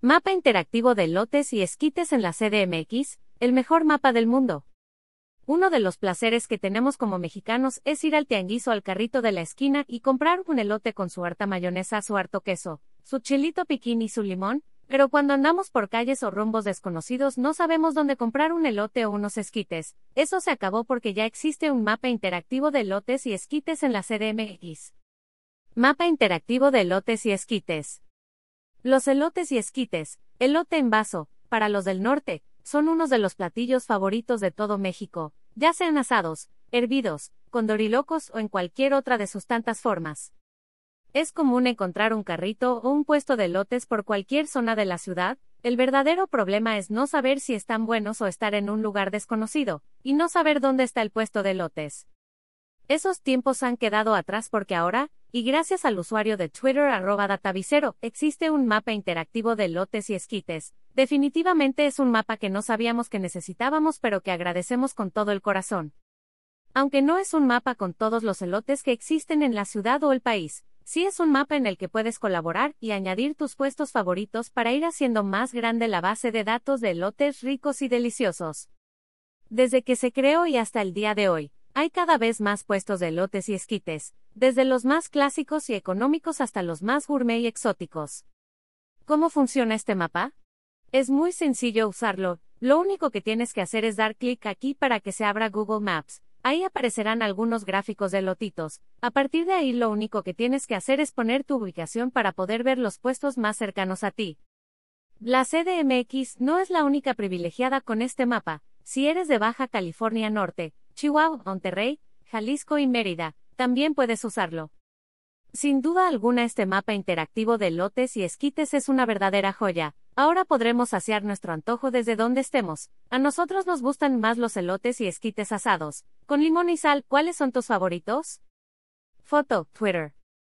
Mapa interactivo de lotes y esquites en la CDMX, el mejor mapa del mundo. Uno de los placeres que tenemos como mexicanos es ir al tianguis o al carrito de la esquina y comprar un elote con su harta mayonesa, su harto queso, su chilito piquín y su limón, pero cuando andamos por calles o rumbos desconocidos no sabemos dónde comprar un elote o unos esquites. Eso se acabó porque ya existe un mapa interactivo de elotes y esquites en la CDMX. Mapa interactivo de elotes y esquites. Los elotes y esquites, elote en vaso, para los del norte, son unos de los platillos favoritos de todo México, ya sean asados, hervidos, con dorilocos o en cualquier otra de sus tantas formas. Es común encontrar un carrito o un puesto de elotes por cualquier zona de la ciudad, el verdadero problema es no saber si están buenos o estar en un lugar desconocido, y no saber dónde está el puesto de elotes. Esos tiempos han quedado atrás porque ahora, y gracias al usuario de Twitter arroba datavicero, existe un mapa interactivo de lotes y esquites. Definitivamente es un mapa que no sabíamos que necesitábamos pero que agradecemos con todo el corazón. Aunque no es un mapa con todos los elotes que existen en la ciudad o el país, sí es un mapa en el que puedes colaborar y añadir tus puestos favoritos para ir haciendo más grande la base de datos de elotes ricos y deliciosos. Desde que se creó y hasta el día de hoy, hay cada vez más puestos de elotes y esquites, desde los más clásicos y económicos hasta los más gourmet y exóticos. ¿Cómo funciona este mapa? Es muy sencillo usarlo, lo único que tienes que hacer es dar clic aquí para que se abra Google Maps. Ahí aparecerán algunos gráficos de lotitos. A partir de ahí lo único que tienes que hacer es poner tu ubicación para poder ver los puestos más cercanos a ti. La CDMX no es la única privilegiada con este mapa. Si eres de Baja California Norte, Chihuahua, Monterrey, Jalisco y Mérida, también puedes usarlo. Sin duda alguna este mapa interactivo de lotes y esquites es una verdadera joya. Ahora podremos saciar nuestro antojo desde donde estemos. A nosotros nos gustan más los elotes y esquites asados. Con limón y sal, ¿cuáles son tus favoritos? Foto, Twitter.